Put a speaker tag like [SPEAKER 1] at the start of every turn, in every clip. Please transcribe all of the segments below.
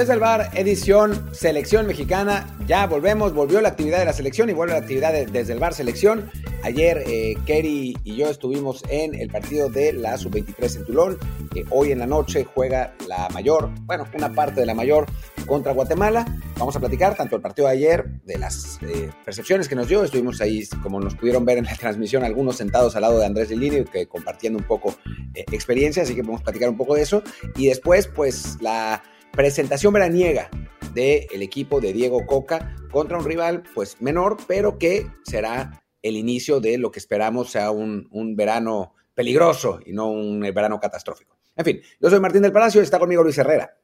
[SPEAKER 1] Desde el bar, edición Selección Mexicana. Ya volvemos, volvió la actividad de la selección y vuelve la actividad de, desde el bar Selección. Ayer eh, Kerry y yo estuvimos en el partido de la Sub-23 en Tulón. que hoy en la noche juega la mayor, bueno, una parte de la mayor contra Guatemala. Vamos a platicar tanto el partido de ayer, de las eh, percepciones que nos dio. Estuvimos ahí, como nos pudieron ver en la transmisión, algunos sentados al lado de Andrés Lilini, que compartiendo un poco eh, experiencia, así que a platicar un poco de eso. Y después, pues la presentación veraniega del equipo de Diego Coca contra un rival pues menor, pero que será el inicio de lo que esperamos sea un, un verano peligroso y no un verano catastrófico. En fin, yo soy Martín del Palacio y está conmigo Luis Herrera.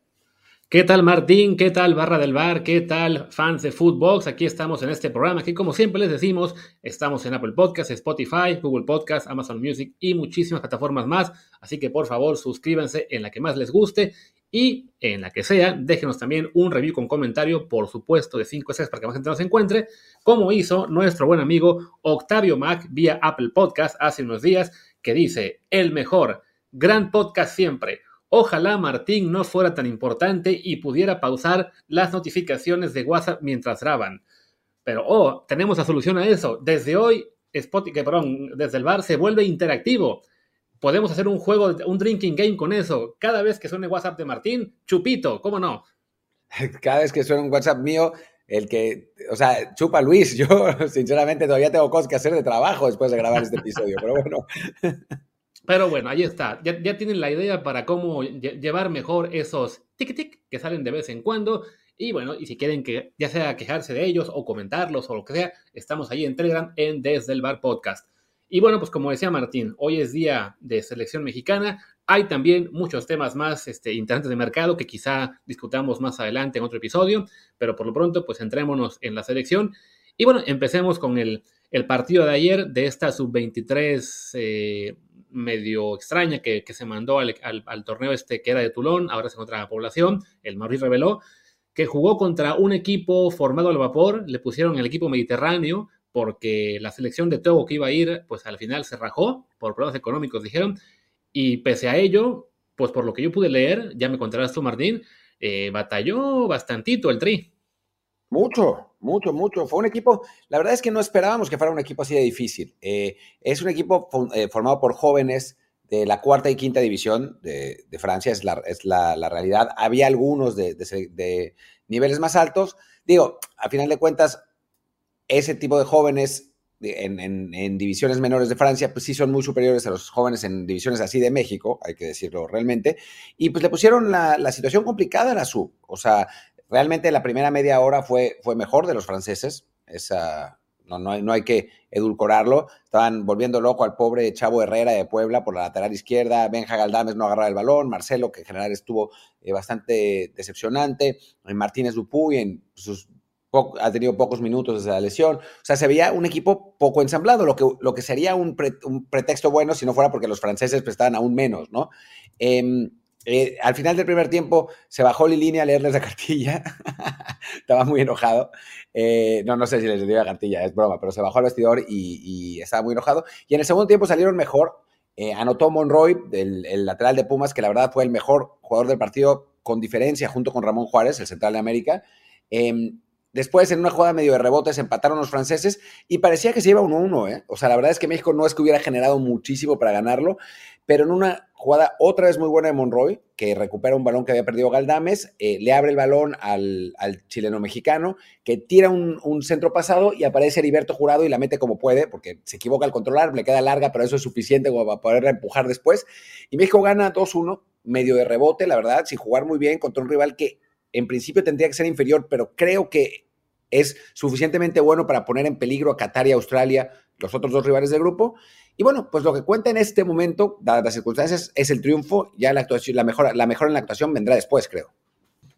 [SPEAKER 2] ¿Qué tal Martín? ¿Qué tal Barra del Bar? ¿Qué tal fans de Footbox? Aquí estamos en este programa que como siempre les decimos, estamos en Apple Podcasts, Spotify, Google Podcasts, Amazon Music y muchísimas plataformas más. Así que por favor suscríbanse en la que más les guste y en la que sea, déjenos también un review con comentario, por supuesto, de 5 estrellas para que más gente nos encuentre, como hizo nuestro buen amigo Octavio Mac vía Apple Podcast hace unos días, que dice, el mejor, gran podcast siempre Ojalá Martín no fuera tan importante y pudiera pausar las notificaciones de WhatsApp mientras graban. Pero, oh, tenemos la solución a eso. Desde hoy, Spotify, perdón, desde el bar se vuelve interactivo. Podemos hacer un juego, un drinking game con eso. Cada vez que suene WhatsApp de Martín, chupito, ¿cómo no?
[SPEAKER 1] Cada vez que suene un WhatsApp mío, el que, o sea, chupa Luis. Yo, sinceramente, todavía tengo cosas que hacer de trabajo después de grabar este episodio, pero bueno.
[SPEAKER 2] Pero bueno, ahí está. Ya, tienen la idea para cómo llevar mejor esos tic-tic que salen de vez en cuando. Y bueno, y si quieren que ya sea quejarse de ellos o comentarlos o lo que sea, estamos ahí en Telegram en Desde el Bar Podcast. Y bueno, pues como decía Martín, hoy es día de selección mexicana. Hay también muchos temas más este, interesantes de mercado que quizá discutamos más adelante en otro episodio, pero por lo pronto, pues entrémonos en la selección. Y bueno, empecemos con el, el partido de ayer de esta sub-23 eh, medio extraña que, se mandó al, torneo este que era de Tulón, ahora se encuentra en la población, el Madrid reveló, que jugó contra un equipo formado al vapor, le pusieron el equipo mediterráneo, porque la selección de Togo que iba a ir, pues al final se rajó por problemas económicos, dijeron, y pese a ello, pues por lo que yo pude leer, ya me contarás tú, Martín, eh, batalló bastantito el Tri.
[SPEAKER 1] Mucho, mucho, mucho. Fue un equipo, la verdad es que no esperábamos que fuera un equipo así de difícil. Eh, es un equipo eh, formado por jóvenes de la cuarta y quinta división de, Francia, es, la, es la, realidad. Había algunos de, niveles más altos. Digo, a final de cuentas, ese tipo de jóvenes en, divisiones menores de Francia, pues sí son muy superiores a los jóvenes en divisiones así de México, hay que decirlo realmente. Y pues le pusieron la, situación complicada a la sub. O sea, Realmente la primera media hora fue, fue mejor de los franceses. Esa, no, no, hay, no hay que edulcorarlo. Estaban volviendo loco al pobre Chavo Herrera de Puebla por la lateral izquierda. Benja Galdames no agarraba el balón. Marcelo, que en general estuvo eh, bastante decepcionante. Martínez Dupuy en sus ha tenido pocos minutos desde la lesión. O sea, se veía un equipo poco ensamblado, lo que, lo que sería un, un pretexto bueno si no fuera porque los franceses prestaban aún menos, ¿no? Eh, eh, al final del primer tiempo se bajó Lilini a leerles la cartilla. estaba muy enojado. Eh, no, no sé si les dio la cartilla, es broma, pero se bajó al vestidor y, estaba muy enojado. Y en el segundo tiempo salieron mejor. Eh, anotó Monroy, el, lateral de Pumas, que la verdad fue el mejor jugador del partido con diferencia, junto con Ramón Juárez, el central de América. Después, en una jugada medio de rebotes, empataron los franceses y parecía que se iba 1-1. ¿eh? O sea, la verdad es que México no es que hubiera generado muchísimo para ganarlo, pero en una jugada otra vez muy buena de Monroy, que recupera un balón que había perdido Galdames, eh, le abre el balón al, chileno mexicano, que tira un, centro pasado y aparece Heriberto Jurado y la mete como puede, porque se equivoca al controlar, le queda larga, pero eso es suficiente para poderla empujar después. Y México gana 2-1, medio de rebote, la verdad, sin jugar muy bien contra un rival que en principio tendría que ser inferior, pero creo que es suficientemente bueno para poner en peligro a Qatar y Australia, los otros dos rivales del grupo. Y bueno, pues lo que cuenta en este momento, dadas las circunstancias, es el triunfo. Ya la actuación, la mejor, la mejor en la actuación vendrá después, creo.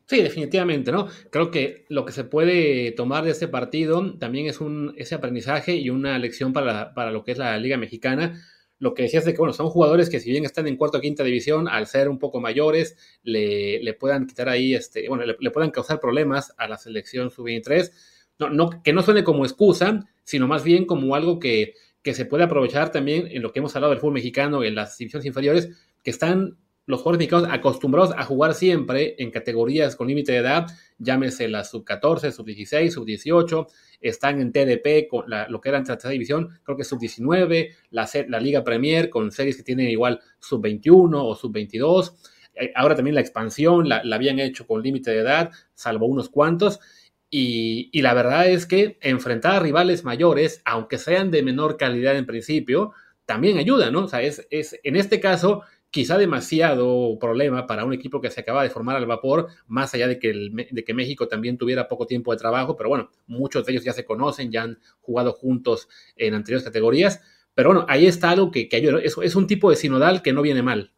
[SPEAKER 2] Sí, definitivamente, ¿no? Creo que lo que se puede tomar de este partido también es un, ese aprendizaje y una lección para, para lo que es la Liga Mexicana. Lo que decías de que, bueno, son jugadores que si bien están en cuarta o quinta división, al ser un poco mayores, le, le puedan quitar ahí, este, bueno, le, le puedan causar problemas a la selección sub-23. No, no, que no suene como excusa, sino más bien como algo que, que se puede aprovechar también en lo que hemos hablado del fútbol mexicano, en las divisiones inferiores, que están los jugadores acostumbrados a jugar siempre en categorías con límite de edad, llámese la sub-14, sub-16, sub-18, están en TDP, con lo que era en tercera división, creo que sub-19, la, la Liga Premier con series que tienen igual sub-21 o sub-22. Eh, ahora también la expansión la, habían hecho con límite de edad, salvo unos cuantos. Y, y, la verdad es que enfrentar a rivales mayores, aunque sean de menor calidad en principio, también ayuda, ¿no? O sea, es, es en este caso quizá demasiado problema para un equipo que se acaba de formar al vapor, más allá de que, de que México también tuviera poco tiempo de trabajo, pero bueno, muchos de ellos ya se conocen, ya han jugado juntos en anteriores categorías, pero bueno, ahí está algo que, que ayuda, es, es, un tipo de sinodal que no viene mal.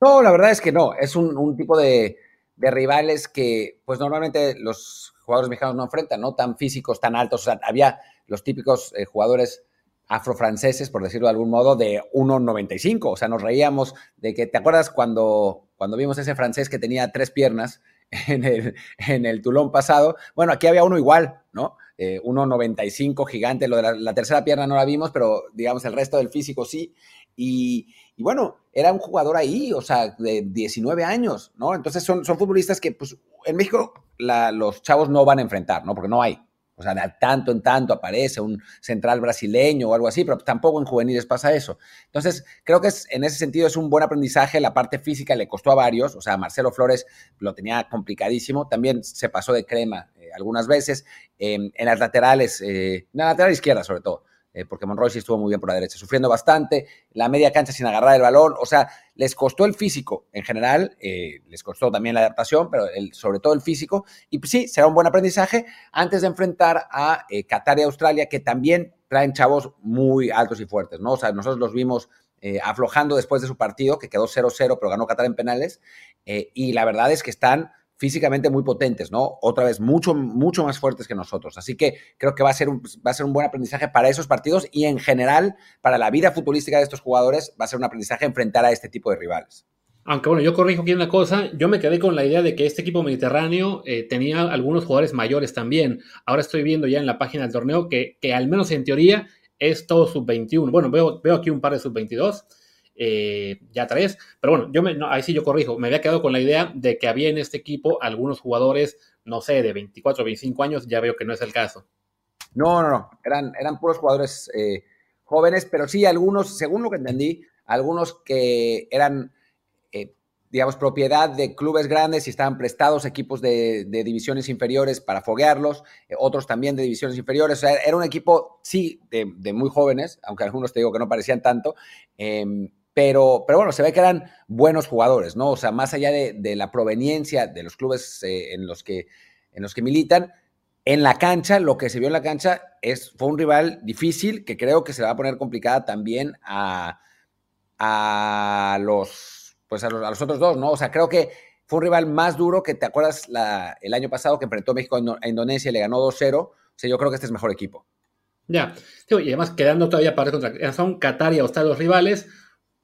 [SPEAKER 1] No, la verdad es que no, es un, tipo de, rivales que pues normalmente los jugadores mexicanos no enfrentan, ¿no? Tan físicos, tan altos, o sea, había los típicos eh, jugadores afrofranceses, por decirlo de algún modo, de 1,95. O sea, nos reíamos de que, ¿te acuerdas cuando, cuando vimos ese francés que tenía tres piernas en el, en el Tulón pasado? Bueno, aquí había uno igual, ¿no? Eh, 1,95 gigante. Lo de la, tercera pierna no la vimos, pero digamos el resto del físico sí. Y, bueno, era un jugador ahí, o sea, de 19 años, ¿no? Entonces son, son futbolistas que, pues, en México los chavos no van a enfrentar, ¿no? Porque no hay. O sea, de tanto en tanto aparece un central brasileño o algo así, pero tampoco en juveniles pasa eso. Entonces, creo que es, en ese sentido es un buen aprendizaje. La parte física le costó a varios. O sea, Marcelo Flores lo tenía complicadísimo. También se pasó de crema eh, algunas veces. en las laterales, eh, en la lateral izquierda sobre todo. Eh, porque Monroy sí estuvo muy bien por la derecha, sufriendo bastante, la media cancha sin agarrar el balón, o sea, les costó el físico en general, eh, les costó también la adaptación, pero sobre todo el físico, y pues sí, será un buen aprendizaje antes de enfrentar a eh, Qatar y Australia, que también traen chavos muy altos y fuertes, ¿no? O sea, nosotros los vimos aflojando después de su partido, que quedó 0-0, pero ganó Qatar en penales, y la verdad es que están físicamente muy potentes, ¿no? Otra vez, mucho, mucho más fuertes que nosotros. Así que creo que va a, ser un, va a ser un buen aprendizaje para esos partidos y en general para la vida futbolística de estos jugadores va a ser un aprendizaje enfrentar a este tipo de rivales.
[SPEAKER 2] Aunque bueno, yo corrijo aquí una cosa, yo me quedé con la idea de que este equipo mediterráneo eh, tenía algunos jugadores mayores también. Ahora estoy viendo ya en la página del torneo que, que al menos en teoría es todo sub-21. Bueno, veo, veo aquí un par de sub-22 eh, ya tres. Pero bueno, yo me, ahí sí yo corrijo, me había quedado con la idea de que había en este equipo algunos jugadores, no sé, de 24 o 25 años, ya veo que no es el caso.
[SPEAKER 1] No, no, no, eran, eran puros jugadores eh, jóvenes, pero sí algunos, según lo que entendí, algunos que eran, eh, digamos, propiedad de clubes grandes y estaban prestados equipos de, divisiones inferiores para foguearlos, otros también de divisiones inferiores. O sea, era un equipo, sí, de, de, muy jóvenes, aunque algunos te digo que no parecían tanto, em, pero, pero bueno, se ve que eran buenos jugadores, ¿no? O sea, más allá de, la proveniencia de los clubes eh, en, los que, en los que militan, en la cancha, lo que se vio en la cancha es, fue un rival difícil que creo que se va a poner complicada también a, a los, pues a los, otros dos, ¿no? O sea, creo que fue un rival más duro que, ¿te acuerdas la, el año pasado que enfrentó México a Indonesia y le ganó 2-0? O sea, yo creo que este es mejor equipo.
[SPEAKER 2] Ya, y además quedando todavía para contra, son Qatar y Australia los rivales,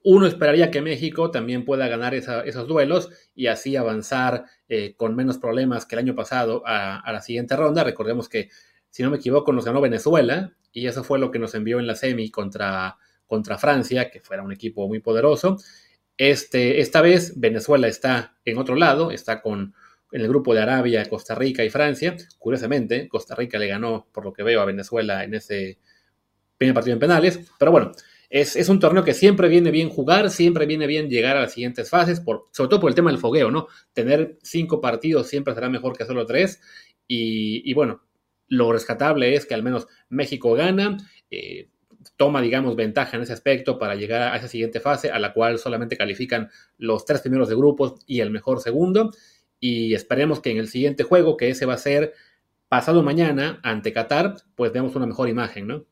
[SPEAKER 2] uno esperaría que México también pueda ganar esos duelos y así avanzar eh, con menos problemas que el año pasado a, la siguiente ronda. Recordemos que, si no me equivoco, nos ganó Venezuela y eso fue lo que nos envió en la semi contra, contra Francia, que fuera un equipo muy poderoso. Este, esta vez Venezuela está en otro lado, está con, en el grupo de Arabia, Costa Rica y Francia. Curiosamente, Costa Rica le ganó, por lo que veo, a Venezuela en ese primer partido en penales. Pero bueno, es, un torneo que siempre viene bien jugar, siempre viene bien llegar a las siguientes fases, por, sobre todo por el tema del fogueo, ¿no? Tener cinco partidos siempre será mejor que solo tres. Y, bueno, lo rescatable es que al menos México gana, eh, toma, digamos, ventaja en ese aspecto para llegar a esa siguiente fase, a la cual solamente califican los tres primeros de grupos y el mejor segundo. Y esperemos que en el siguiente juego, que ese va a ser pasado mañana ante Qatar, pues veamos una mejor imagen, ¿no?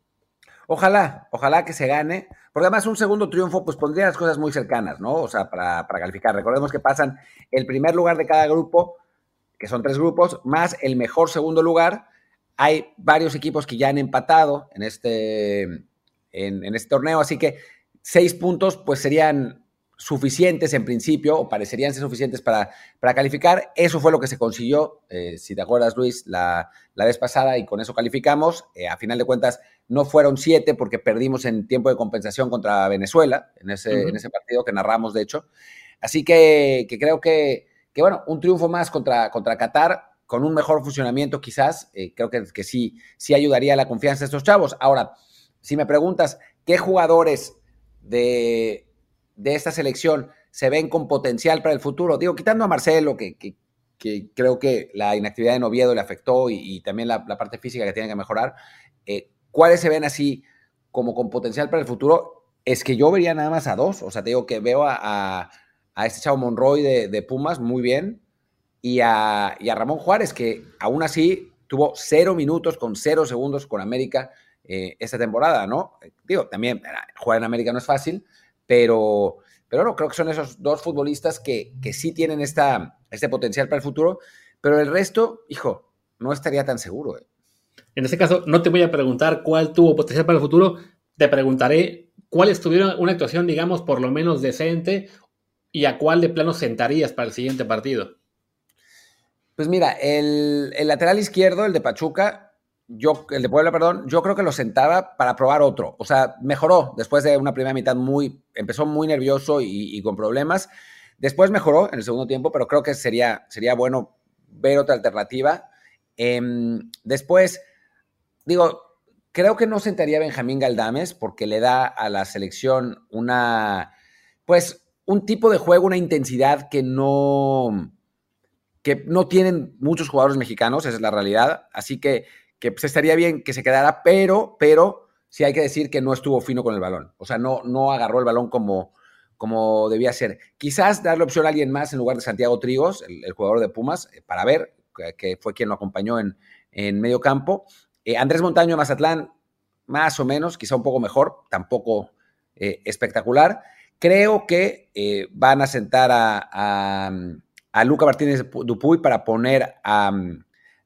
[SPEAKER 1] Ojalá, ojalá que se gane, porque además un segundo triunfo pues pondría las cosas muy cercanas, ¿no? O sea, para, calificar. Recordemos que pasan el primer lugar de cada grupo, que son tres grupos, más el mejor segundo lugar. Hay varios equipos que ya han empatado en este, en, en este torneo, así que seis puntos pues serían suficientes en principio, o parecerían ser suficientes para, para calificar. Eso fue lo que se consiguió, eh, si te acuerdas, Luis, la, vez pasada, y con eso calificamos. Eh, a final de cuentas, no fueron siete porque perdimos en tiempo de compensación contra Venezuela, en ese, en ese partido que narramos, de hecho. Así que, creo que, bueno, un triunfo más contra, contra Qatar, con un mejor funcionamiento quizás, eh, creo que, que sí, sí ayudaría a la confianza de estos chavos. Ahora, si me preguntas qué jugadores de, esta selección se ven con potencial para el futuro, digo, quitando a Marcelo, que, creo que la inactividad de Noviedo le afectó y, también la, parte física que tiene que mejorar, eh, ¿cuáles se ven así como con potencial para el futuro? Es que yo vería nada más a dos, o sea, te digo que veo a, este chavo Monroy de, Pumas muy bien y a, y a Ramón Juárez, que aún así tuvo cero minutos con cero segundos con América eh, esta temporada, ¿no? Digo, también eh, jugar en América no es fácil, pero, pero no, creo que son esos dos futbolistas que, que sí tienen esta, este potencial para el futuro, pero el resto, hijo, no estaría tan seguro. ¿eh?
[SPEAKER 2] En este caso, no te voy a preguntar cuál tuvo potencial para el futuro, te preguntaré cuáles tuvieron una actuación, digamos, por lo menos decente y a cuál de plano sentarías para el siguiente partido.
[SPEAKER 1] Pues mira, el, el lateral izquierdo, el de Pachuca, yo, el de Puebla, perdón, yo creo que lo sentaba para probar otro. O sea, mejoró después de una primera mitad muy, empezó muy nervioso y, con problemas. Después mejoró en el segundo tiempo, pero creo que sería, sería bueno ver otra alternativa. Em, después, digo, creo que no sentaría a Benjamín Galdames porque le da a la selección una, pues, un tipo de juego, una intensidad que no, que no tienen muchos jugadores mexicanos, esa es la realidad. Así que que pues, estaría bien que se quedara, pero, pero sí hay que decir que no estuvo fino con el balón. O sea, no, no agarró el balón como, como debía ser. Quizás darle opción a alguien más en lugar de Santiago Trigos, el, jugador de Pumas, eh, para ver, que, fue quien lo acompañó en, en medio campo. Eh, Andrés Montaño Mazatlán, más o menos, quizá un poco mejor, tampoco eh, espectacular. Creo que van a sentar a, a, Luca Martínez Dupuy para poner a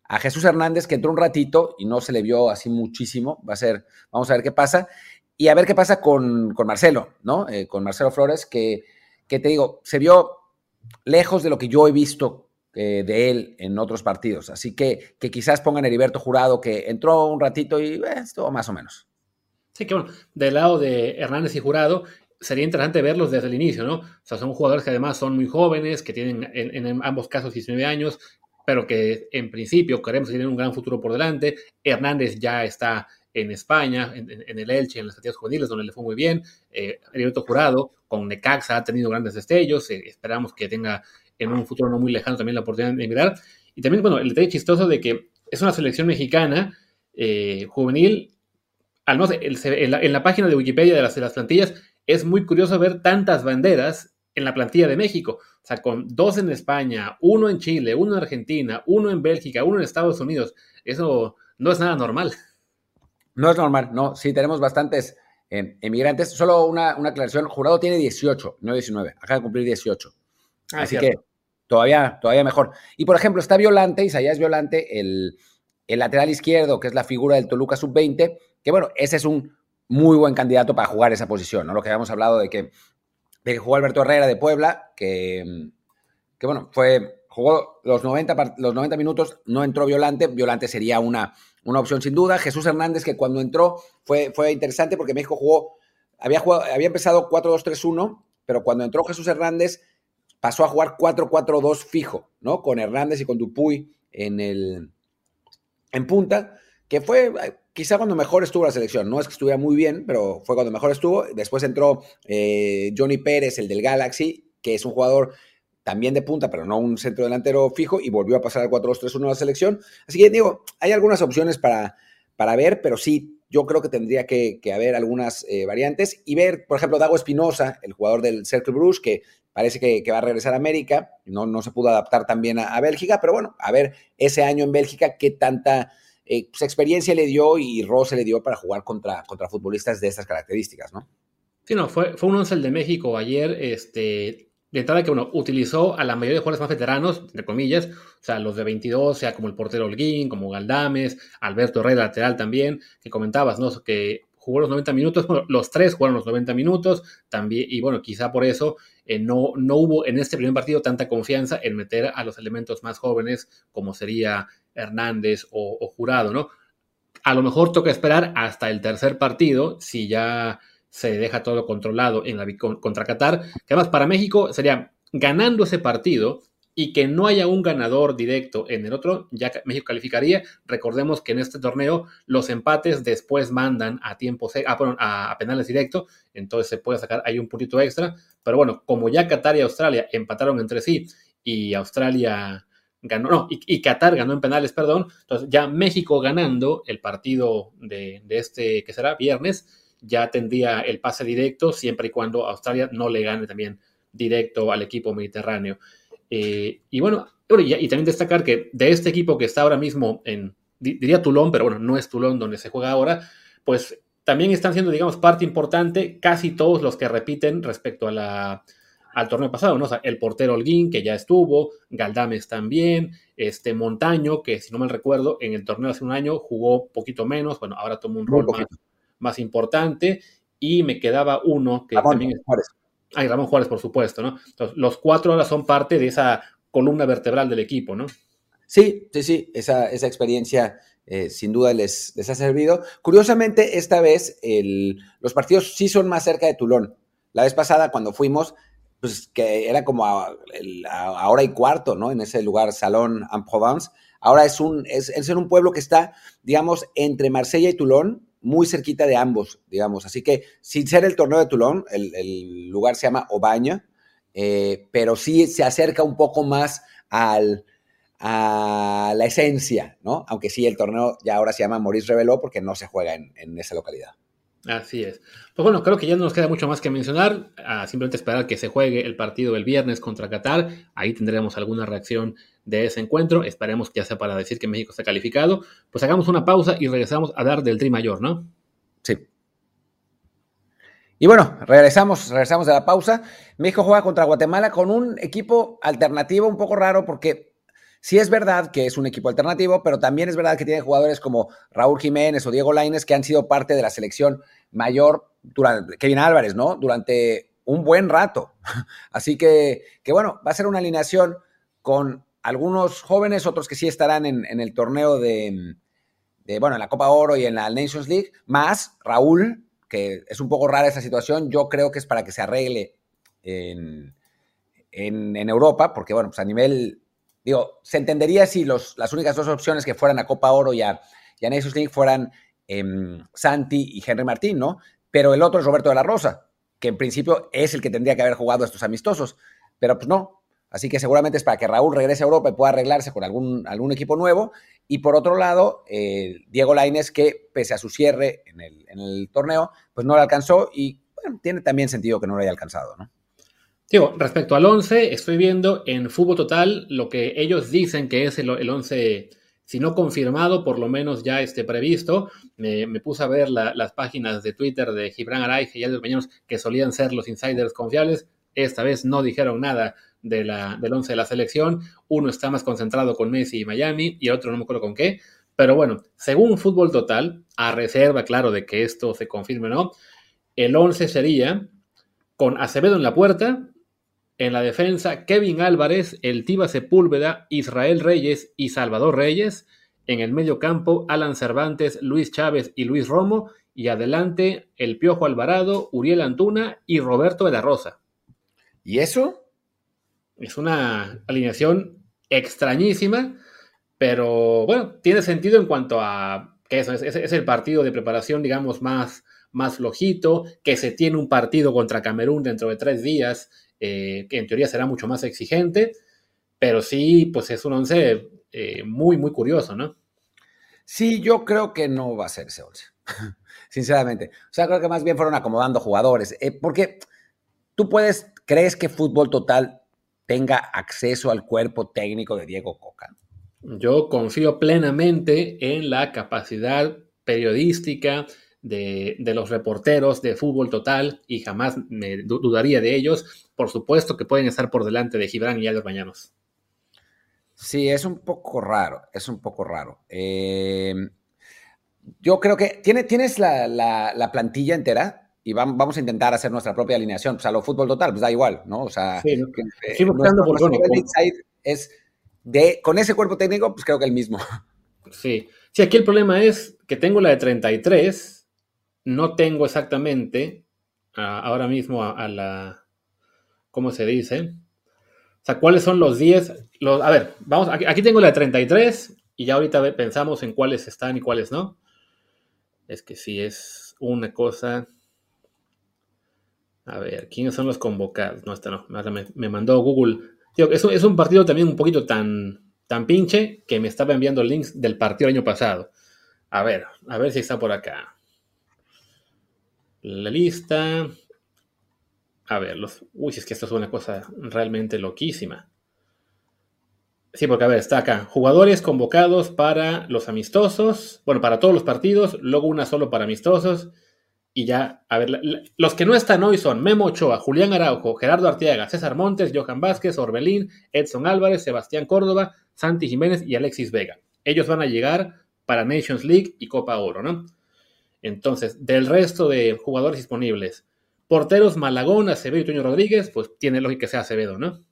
[SPEAKER 1] a Jesús Hernández, que entró un ratito y no se le vio así muchísimo. Va a ser, vamos a ver qué pasa. Y a ver qué pasa con, Marcelo, ¿no? Eh, con Marcelo Flores, que, que, te digo, se vio lejos de lo que yo he visto eh, de él en otros partidos. Así que, que quizás pongan Heriberto Jurado, que entró un ratito y eh, estuvo más o menos.
[SPEAKER 2] Sí, que bueno, del lado de Hernández y Jurado, sería interesante verlos desde el inicio, ¿no? O sea, son jugadores que además son muy jóvenes, que tienen en, en ambos casos 19 años, pero que en principio queremos que tienen un gran futuro por delante. Hernández ya está en España, en, el Elche, en las categorías juveniles, donde le fue muy bien. Eh, Heriberto Jurado, con Necaxa, ha tenido grandes destellos. Eh, esperamos que tenga en un futuro no muy lejano también la oportunidad de emigrar. Y también, bueno, el detalle chistoso de que es una selección mexicana eh, juvenil. Al no, en, la, en, la, página de Wikipedia de las, de las plantillas es muy curioso ver tantas banderas en la plantilla de México. O sea, con dos en España, uno en Chile, uno en Argentina, uno en Bélgica, uno en Estados Unidos. Eso no es nada normal.
[SPEAKER 1] No es normal, no. Sí, tenemos bastantes eh, emigrantes. Solo una, una, aclaración. Jurado tiene 18, no 19. Acaba de cumplir 18. Ah, Así que todavía, todavía mejor. Y por ejemplo, está Violante, Isaías Violante, el, el lateral izquierdo, que es la figura del Toluca sub-20, que bueno, ese es un muy buen candidato para jugar esa posición, ¿no? Lo que habíamos hablado de que de que jugó Alberto Herrera de Puebla, que, que bueno, fue, jugó los 90, los 90 minutos, no entró Violante, Violante sería una, una opción sin duda. Jesús Hernández, que cuando entró fue, fue interesante porque México jugó, había, jugado, había empezado 4-2-3-1, pero cuando entró Jesús Hernández pasó a jugar 4-4-2 fijo, ¿no? Con Hernández y con Dupuy en, el, en punta, que fue quizá cuando mejor estuvo la selección. No es que estuviera muy bien, pero fue cuando mejor estuvo. Después entró eh, Johnny Pérez, el del Galaxy, que es un jugador también de punta, pero no un centro delantero fijo, y volvió a pasar al 4-2-3-1 a la selección. Así que digo, hay algunas opciones para, para ver, pero sí, yo creo que tendría que, haber algunas eh, variantes y ver, por ejemplo, Dago Espinosa, el jugador del Cercle Bruges, que parece que, va a regresar a América, no, no se pudo adaptar también a, a Bélgica, pero bueno, a ver ese año en Bélgica qué tanta eh, pues, experiencia le dio y roce le dio para jugar contra, contra futbolistas de estas características, ¿no?
[SPEAKER 2] Sí, no, fue, fue un once el de México ayer, este, de entrada que, bueno, utilizó a la mayoría de jugadores más veteranos, entre comillas, o sea, los de 22, sea como el portero Holguín, como Galdames, Alberto Herrera, lateral también, que comentabas, ¿no? Que jugó los 90 minutos, bueno, los tres jugaron los 90 minutos, también, y bueno, quizá por eso eh, no, no hubo en este primer partido tanta confianza en meter a los elementos más jóvenes, como sería Hernández o, Jurado, ¿no? A lo mejor toca esperar hasta el tercer partido, si ya se deja todo controlado en la contra Qatar, que además para México sería ganando ese partido y que no haya un ganador directo en el otro, ya México calificaría. Recordemos que en este torneo los empates después mandan a tiempo a, a, penales directos, entonces se puede sacar ahí un puntito extra. Pero bueno, como ya Qatar y Australia empataron entre sí y Australia ganó, no, y, Qatar ganó en penales, perdón, entonces ya México ganando el partido de, de este, que será viernes, ya tendría el pase directo siempre y cuando Australia no le gane también directo al equipo mediterráneo. Eh, y bueno, y, también destacar que de este equipo que está ahora mismo en, diría Toulon, pero bueno, no es Toulon donde se juega ahora, pues también están siendo, digamos, parte importante casi todos los que repiten respecto a la, al torneo pasado, ¿no? O sea, el portero Holguín, que ya estuvo, Galdames también, este Montaño, que si no mal recuerdo, en el torneo hace un año jugó poquito menos, bueno, ahora tomó un rol más, importante, y me quedaba uno que también es... Hay Ramón Juárez, por supuesto, ¿no? Entonces, los cuatro ahora son parte de esa columna vertebral del equipo, ¿no?
[SPEAKER 1] Sí, sí, sí, esa, esa experiencia eh, sin duda les, les, ha servido. Curiosamente, esta vez los partidos sí son más cerca de Tulón. La vez pasada, cuando fuimos, pues que era como a, hora y cuarto, ¿no? En ese lugar, Salón en Provence. Ahora es un, es, es un pueblo que está, digamos, entre Marsella y Toulon, muy cerquita de ambos, digamos. Así que, sin ser el torneo de Toulon, el, lugar se llama Obaña, eh, pero sí se acerca un poco más al, a la esencia, ¿no? Aunque sí, el torneo ya ahora se llama Maurice Reveló porque no se juega en, esa localidad.
[SPEAKER 2] Así es. Pues bueno, creo que ya no nos queda mucho más que mencionar. Ah, simplemente esperar que se juegue el partido el viernes contra Qatar. Ahí tendremos alguna reacción de ese encuentro. Esperemos que ya sea para decir que México está calificado. Pues hagamos una pausa y regresamos a dar del tri mayor, ¿no?
[SPEAKER 1] Sí. Y bueno, regresamos, regresamos de la pausa. México juega contra Guatemala con un equipo alternativo un poco raro porque sí es verdad que es un equipo alternativo, pero también es verdad que tiene jugadores como Raúl Jiménez o Diego Laines que han sido parte de la selección mayor durante Kevin Álvarez, ¿no? Durante un buen rato. Así que, que bueno, va a ser una alineación con algunos jóvenes, otros que sí estarán en, el torneo de, bueno, en la Copa Oro y en la Nations League, más Raúl, que es un poco rara esa situación, yo creo que es para que se arregle en, Europa, porque bueno, pues a nivel, digo, se entendería si las únicas dos opciones que fueran a Copa Oro y a, Nations League fueran em, Santi y Henry Martín, ¿no? Pero el otro es Roberto de la Rosa, que en principio es el que tendría que haber jugado estos amistosos, pero pues no, Así que seguramente es para que Raúl regrese a Europa y pueda arreglarse con algún, equipo nuevo. Y por otro lado, eh, Diego Laines, que pese a su cierre en el, torneo, pues no lo alcanzó y tiene también sentido que no lo haya alcanzado, ¿no?
[SPEAKER 2] Digo, respecto al 11, estoy viendo en Fútbol Total lo que ellos dicen que es el, el 11, si no confirmado, por lo menos ya esté previsto. Me, puse a ver las páginas de Twitter de Gibran Araige y Aldo Peñanos, que solían ser los insiders confiables. Esta vez no dijeron nada de la, del 11 de la selección. Uno está más concentrado con Messi y Miami y otro no me acuerdo con qué. Pero bueno, según Fútbol Total, a reserva, claro, de que esto se confirme o no, el 11 sería con Acevedo en la puerta, en la defensa Kevin Álvarez, el Tiba Sepúlveda, Israel Reyes y Salvador Reyes. En el medio campo, Alan Cervantes, Luis Chávez y Luis Romo. Y adelante, el Piojo Alvarado, Uriel Antuna y Roberto de la Rosa.
[SPEAKER 1] ¿Y eso?
[SPEAKER 2] Es una alineación extrañísima, pero bueno, tiene sentido en cuanto a que eso es, el partido de preparación, digamos, más, más flojito, que se tiene un partido contra Camerún dentro de tres días, eh, que en teoría será mucho más exigente, pero sí, pues es un once eh, muy, muy curioso, ¿no?
[SPEAKER 1] Sí, yo creo que no va a ser ese once, sinceramente. O sea, creo que más bien fueron acomodando jugadores, eh, porque tú puedes, crees que fútbol total tenga acceso al cuerpo técnico de Diego Coca.
[SPEAKER 2] Yo confío plenamente en la capacidad periodística de, los reporteros de fútbol total y jamás me dudaría de ellos. Por supuesto que pueden estar por delante de Gibran y Albert Bañanos.
[SPEAKER 1] Sí, es un poco raro, es un poco raro. Em, yo creo que ¿tiene, tienes la, la plantilla entera y vamos a intentar hacer nuestra propia alineación. Pues a lo fútbol total, pues da igual, ¿no? O sea, sí, eh, buscando por es de, con ese cuerpo técnico, pues creo que el mismo.
[SPEAKER 2] Sí. Sí, aquí el problema es que tengo la de 33, no tengo exactamente ahora mismo a, la, ¿cómo se dice? O sea, ¿cuáles son los 10? Los, a ver, vamos, aquí, aquí tengo la 33 y ya ahorita pensamos en cuáles están y cuáles no. Es que sí es una cosa. A ver, ¿quiénes son los convocados? No, esta no, me, mandó Google. es, es, un partido también un poquito tan, tan pinche que me estaba enviando links del partido del año pasado. A ver, a ver si está por acá. La lista. A ver, los. Uy, es que esto es una cosa realmente loquísima. Sí, porque a ver, está acá. Jugadores convocados para los amistosos. Bueno, para todos los partidos. Luego una solo para amistosos. Y ya, a ver, los que no están hoy son Memo Ochoa, Julián Araujo, Gerardo Artiaga, César Montes, Johan Vázquez, Orbelín, Edson Álvarez, Sebastián Córdoba, Santi Jiménez y Alexis Vega. Ellos van a llegar para Nations League y Copa Oro, ¿no? Entonces, del resto de jugadores disponibles, porteros Malagón, Acevedo y Toño Rodríguez, pues tiene lógica que sea Acevedo, ¿no?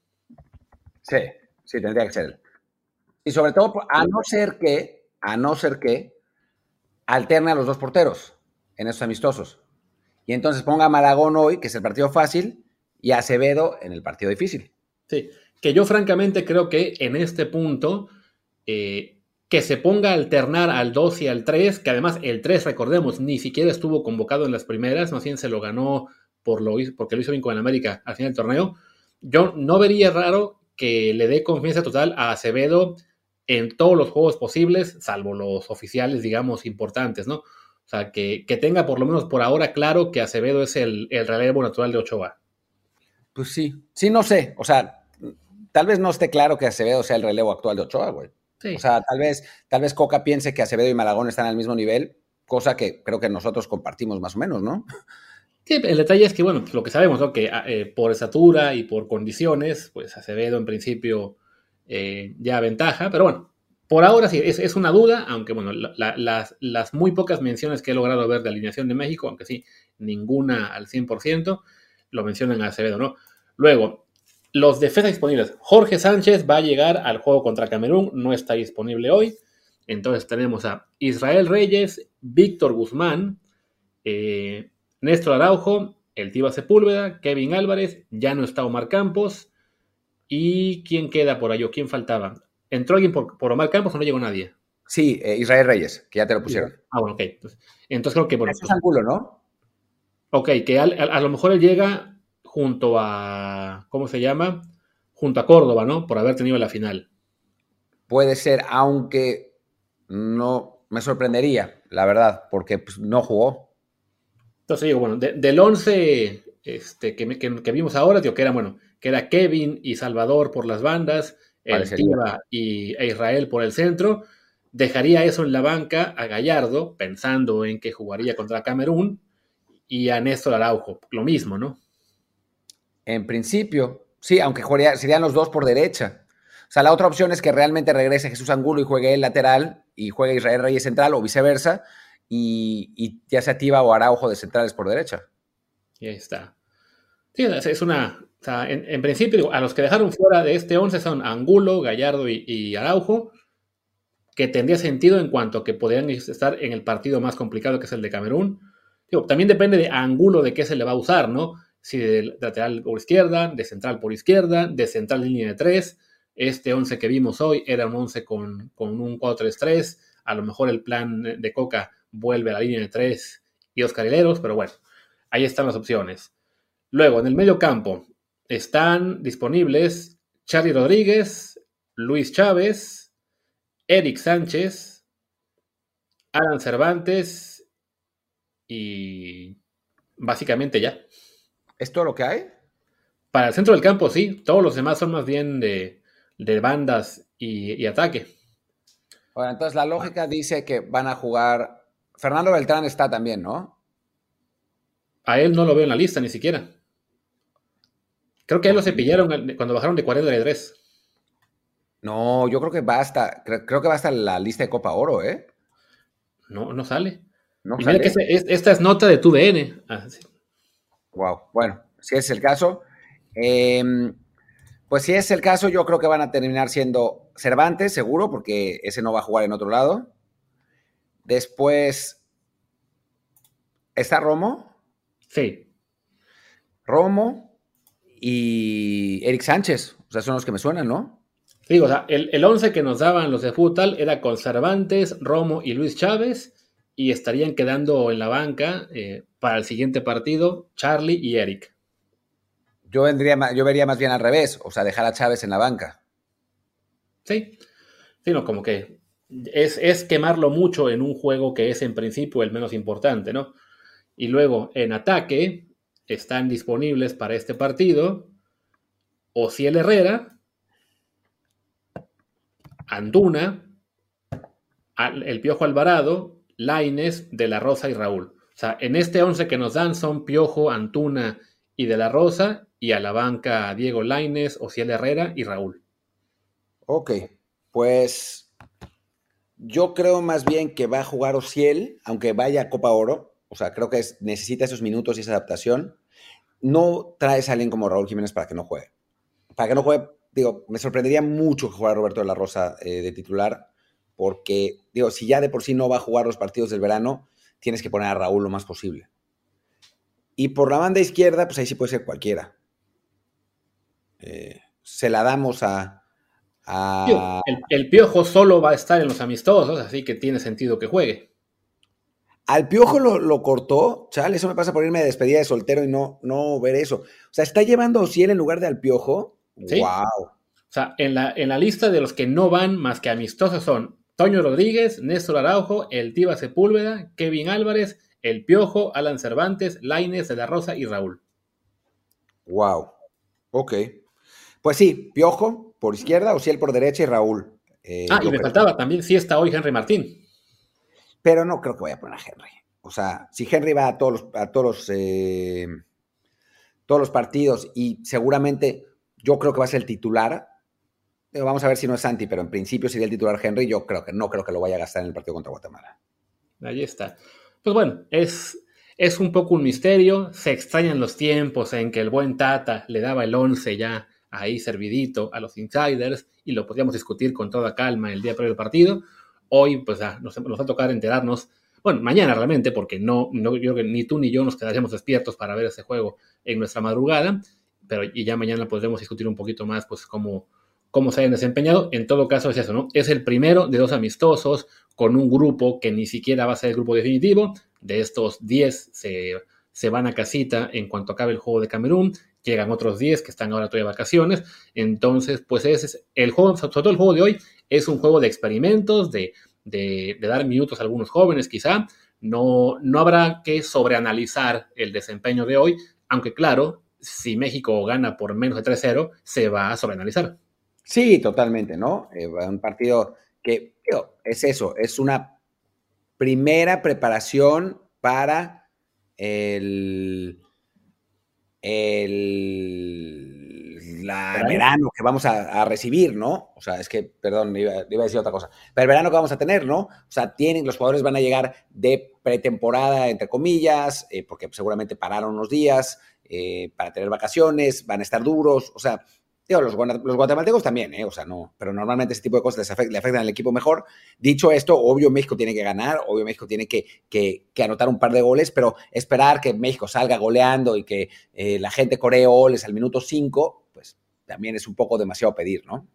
[SPEAKER 1] Sí, sí, tendría que ser él. Y sobre todo, a no ser que, a no ser que, alterne a los dos porteros en esos amistosos. Y entonces ponga a Malagón hoy, que es el partido fácil, y a Acevedo en el partido difícil.
[SPEAKER 2] Sí, que yo francamente creo que en este punto, eh, que se ponga a alternar al 2 y al 3, que además el 3, recordemos, ni siquiera estuvo convocado en las primeras, más bien se lo ganó por lo, porque lo hizo bien con el América al final del torneo. Yo no vería raro que le dé confianza total a Acevedo en todos los juegos posibles, salvo los oficiales, digamos, importantes, ¿no? O sea, que, tenga por lo menos por ahora claro que Acevedo es el, relevo natural de Ochoa.
[SPEAKER 1] Pues sí, sí, no sé. O sea, tal vez no esté claro que Acevedo sea el relevo actual de Ochoa, güey. O sea, tal vez, tal vez Coca piense que Acevedo y Malagón están al mismo nivel, cosa que creo que nosotros compartimos más o menos, ¿no?
[SPEAKER 2] Sí, el detalle es que, bueno, pues lo que sabemos, ¿no? Que eh, por estatura y por condiciones, pues Acevedo en principio eh, ya ventaja, pero bueno, por ahora sí, es, una duda, aunque bueno, las, muy pocas menciones que he logrado ver de alineación de México, aunque sí, ninguna al 100%, lo mencionan a Acevedo, ¿no? Luego, los defensas disponibles. Jorge Sánchez va a llegar al juego contra Camerún, no está disponible hoy. Entonces tenemos a Israel Reyes, Víctor Guzmán, eh, Néstor Araujo, el Tiba Sepúlveda, Kevin Álvarez, ya no está Omar Campos. ¿Y quién queda por ahí? quién faltaba? ¿Entró alguien por, Omar Campos o no llegó nadie?
[SPEAKER 1] Sí, eh, Israel Reyes, que ya te lo pusieron.
[SPEAKER 2] Ah, bueno, ok. Entonces, creo que. Bueno,
[SPEAKER 1] es ángulo, ¿no?
[SPEAKER 2] Ok, que a, lo mejor él llega junto a. ¿Cómo se llama? Junto a Córdoba, ¿no? Por haber tenido la final.
[SPEAKER 1] Puede ser, aunque no me sorprendería, la verdad, porque pues, no jugó.
[SPEAKER 2] Entonces digo, bueno, del 11 este, que, que, vimos ahora, digo que era, bueno, que era Kevin y Salvador por las bandas, el y, e Israel por el centro, dejaría eso en la banca a Gallardo, pensando en que jugaría contra Camerún, y a Néstor Araujo, lo mismo, ¿no?
[SPEAKER 1] En principio, sí, aunque serían los dos por derecha. O sea, la otra opción es que realmente regrese Jesús Angulo y juegue el lateral y juegue Israel Reyes central o viceversa, y, ya se activa o Araujo de centrales por derecha.
[SPEAKER 2] Y ahí está. Sí, es una, sea, en, principio, a los que dejaron fuera de este 11 son Angulo, Gallardo y, Araujo, que tendría sentido en cuanto que podrían estar en el partido más complicado que es el de Camerún. también depende de Angulo de qué se le va a usar, ¿no? Si de lateral por izquierda, de central por izquierda, de central línea de 3. Este 11 que vimos hoy era un 11 con, con un 4-3-3. A lo mejor el plan de Coca vuelve a la línea de 3 y Oscar Hileros, pero bueno, ahí están las opciones. Luego, en el medio campo, están disponibles Charlie Rodríguez, Luis Chávez, Eric Sánchez, Alan Cervantes y básicamente ya.
[SPEAKER 1] ¿Es todo lo que hay?
[SPEAKER 2] Para el centro del campo, sí. Todos los demás son más bien de, bandas y, ataque.
[SPEAKER 1] Bueno, entonces la lógica dice que van a jugar. Fernando Beltrán está también, ¿no?
[SPEAKER 2] A él no lo veo en la lista ni siquiera. Creo que ahí lo cepillaron cuando bajaron de 43.
[SPEAKER 1] No, yo creo que va hasta, creo, que va hasta la lista de Copa Oro, ¿eh?
[SPEAKER 2] No, no sale. No sale. que esta es nota de tu DN.
[SPEAKER 1] Wow, ah, bueno, si es el caso. Em, pues si es el caso, yo creo que van a terminar siendo Cervantes, seguro, porque ese no va a jugar en otro lado. Después, ¿está Romo?
[SPEAKER 2] Sí.
[SPEAKER 1] Romo, y Eric Sánchez. O sea, son los que me suenan, ¿no?
[SPEAKER 2] Sí, o sea, el, 11 que nos daban los de fútbol era con Cervantes, Romo y Luis Chávez, y estarían quedando en la banca eh, para el siguiente partido Charlie y Eric.
[SPEAKER 1] Yo, vendría, yo vería más bien al revés, o sea, dejar a Chávez en la banca.
[SPEAKER 2] Sí, sino como que es, es quemarlo mucho en un juego que es en principio el menos importante, ¿no? Y luego en ataque están disponibles para este partido Ociel Herrera, Antuna, el Piojo Alvarado, Laines, De la Rosa y Raúl. O sea, en este 11 que nos dan son Piojo, Antuna y De la Rosa, y a la banca Diego Laines, Ociel Herrera y Raúl.
[SPEAKER 1] Ok, pues yo creo más bien que va a jugar Ociel, aunque vaya a Copa Oro. O sea, creo que necesita esos minutos y esa adaptación. No traes a alguien como Raúl Jiménez para que no juegue. Para que no juegue, digo, me sorprendería mucho que jugara Roberto de la Rosa eh, de titular, porque, digo, si ya de por sí no va a jugar los partidos del verano, tienes que poner a Raúl lo más posible. Y por la banda izquierda, pues ahí sí puede ser cualquiera. Eh, se la damos a,
[SPEAKER 2] el, Piojo solo va a estar en los amistosos, así que tiene sentido que juegue.
[SPEAKER 1] Al Piojo lo, cortó, chale, eso me pasa por irme de despedida de soltero y no, no ver eso. O sea, está llevando a Ociel en lugar de al Piojo. ¡Wow! O
[SPEAKER 2] sea, en la, en la lista de los que no van más que amistosos son Toño Rodríguez, Néstor Araujo, El Tiba Sepúlveda, Kevin Álvarez, El Piojo, Alan Cervantes, Laines de la Rosa y Raúl.
[SPEAKER 1] ¡Wow! Ok. Pues sí, Piojo por izquierda, Ociel por derecha y Raúl.
[SPEAKER 2] Eh, ah, y me faltaba también, sí está hoy Henry Martín.
[SPEAKER 1] Pero no creo que vaya a poner a Henry. O sea, si Henry va a todos los, a todos los, eh, todos los partidos y seguramente yo creo que va a ser el titular. Vamos a ver si no es Santi, pero en principio sería el titular Henry. Yo creo que no creo que lo vaya a gastar en el partido contra Guatemala.
[SPEAKER 2] Ahí está. Pues bueno, es, es un poco un misterio. Se extrañan los tiempos en que el buen Tata le daba el 11 ya ahí servidito a los insiders y lo podíamos discutir con toda calma el día previo del partido. Hoy, pues nos, va a tocar enterarnos, bueno, mañana realmente, porque no, no, yo creo que ni tú ni yo nos quedaríamos despiertos para ver ese juego en nuestra madrugada, pero y ya mañana podremos discutir un poquito más, pues, cómo, cómo se hayan desempeñado. En todo caso, es eso, ¿no? Es el primero de dos amistosos con un grupo que ni siquiera va a ser el grupo definitivo. De estos 10 se, se van a casita en cuanto acabe el juego de Camerún llegan otros 10 que están ahora todavía de vacaciones. Entonces, pues ese es el juego, sobre todo el juego de hoy, es un juego de experimentos, de, dar minutos a algunos jóvenes quizá. No, no habrá que sobreanalizar el desempeño de hoy, aunque claro, si México gana por menos de 3-0, se va a sobreanalizar.
[SPEAKER 1] Sí, totalmente, ¿no? Eh, un partido que es eso, es una primera preparación para el, el verano que vamos a, recibir, ¿no? O sea, es que, perdón, iba, a decir otra cosa. Pero el verano que vamos a tener, ¿no? O sea, tienen, los jugadores van a llegar de pretemporada, entre comillas, eh, porque seguramente pararon unos días eh, para tener vacaciones, van a estar duros, o sea, los, guatemaltecos también, ¿eh? O sea, no, pero normalmente ese tipo de cosas le afectan al equipo mejor. Dicho esto, obvio México tiene que ganar, obvio México tiene que, anotar un par de goles, pero esperar que México salga goleando y que eh, la gente coree goles al minuto 5, pues también es un poco demasiado pedir, ¿no?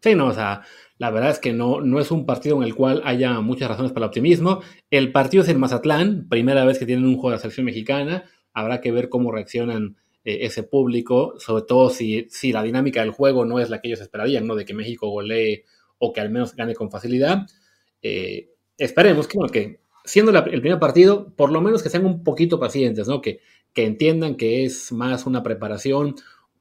[SPEAKER 2] Sí, no, o sea, la verdad es que no, no es un partido en el cual haya muchas razones para el optimismo. El partido es en Mazatlán, primera vez que tienen un juego de la selección mexicana. Habrá que ver cómo reaccionan eh, ese público, sobre todo si, si la dinámica del juego no es la que ellos esperarían, ¿no? De que México golee o que al menos gane con facilidad. Eh, esperemos que, siendo el primer partido, por lo menos que sean un poquito pacientes, ¿no? Que, que entiendan que es más una preparación,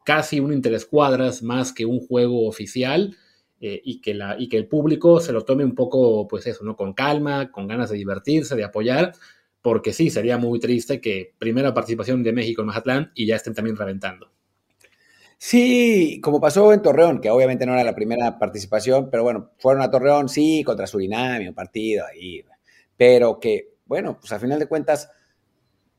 [SPEAKER 2] casi un interescuadras, más que un juego oficial. Eh, y, que la, y que el público se lo tome un poco, pues eso, ¿no? Con calma, con ganas de divertirse, de apoyar, porque sí, sería muy triste que primera participación de México en Mazatlán y ya estén también reventando.
[SPEAKER 1] Sí, como pasó en Torreón, que obviamente no era la primera participación, pero bueno, fueron a Torreón, sí, contra Surinam, un partido ahí, pero que, bueno, pues a final de cuentas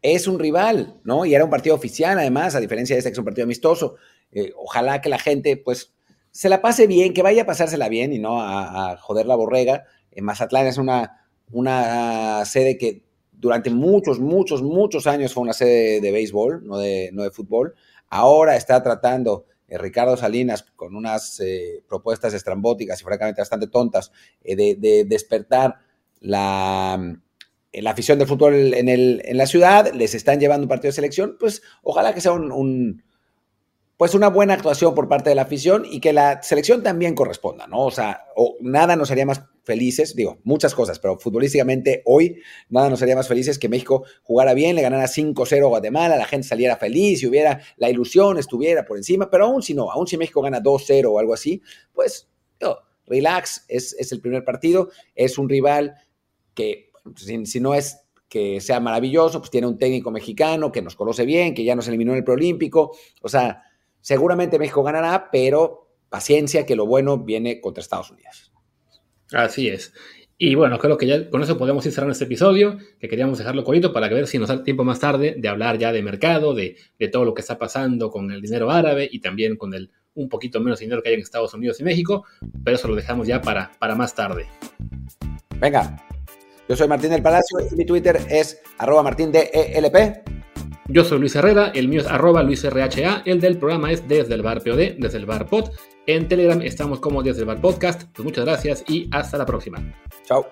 [SPEAKER 1] es un rival, ¿no? Y era un partido oficial, además, a diferencia de este que es un partido amistoso. Eh, ojalá que la gente, pues, se la pase bien, que vaya a pasársela bien y no a, joder la borrega. En Mazatlán es una, una sede que durante muchos, muchos, muchos años fue una sede de béisbol, no de, no de fútbol. Ahora está tratando Ricardo Salinas con unas propuestas estrambóticas y francamente bastante tontas de, despertar la, la afición del fútbol en, el, en, la ciudad, les están llevando un partido de selección, pues ojalá que sea un pues una buena actuación por parte de la afición y que la selección también corresponda, ¿no? O sea, nada nos haría más felices, digo, muchas cosas, pero futbolísticamente hoy nada nos haría más felices que México jugara bien, le ganara 5-0 a Guatemala, la gente saliera feliz y hubiera la ilusión, estuviera por encima, pero aún si no, aún si México gana 2-0 o algo así, pues relax, es, es, el primer partido, es un rival que si no es que sea maravilloso, pues tiene un técnico mexicano que nos conoce bien, que ya nos eliminó en el preolímpico, o sea, Seguramente México ganará, pero paciencia que lo bueno viene contra Estados Unidos.
[SPEAKER 2] Así es. Y bueno, creo que ya con eso podemos ir cerrando este episodio, que queríamos dejarlo corito para ver si nos da tiempo más tarde de hablar ya de mercado, de, todo lo que está pasando con el dinero árabe y también con el un poquito menos dinero que hay en Estados Unidos y México, pero eso lo dejamos ya para, para más tarde.
[SPEAKER 1] Venga, yo soy Martín del Palacio y mi Twitter es arroba martindelp.
[SPEAKER 2] Yo soy Luis Herrera, el mío es arroba LuisRHA, el del programa es Desde el Bar POD, Desde el Bar Pod. En Telegram estamos como Desde el Bar Podcast. Pues muchas gracias y hasta la próxima.
[SPEAKER 1] Chao.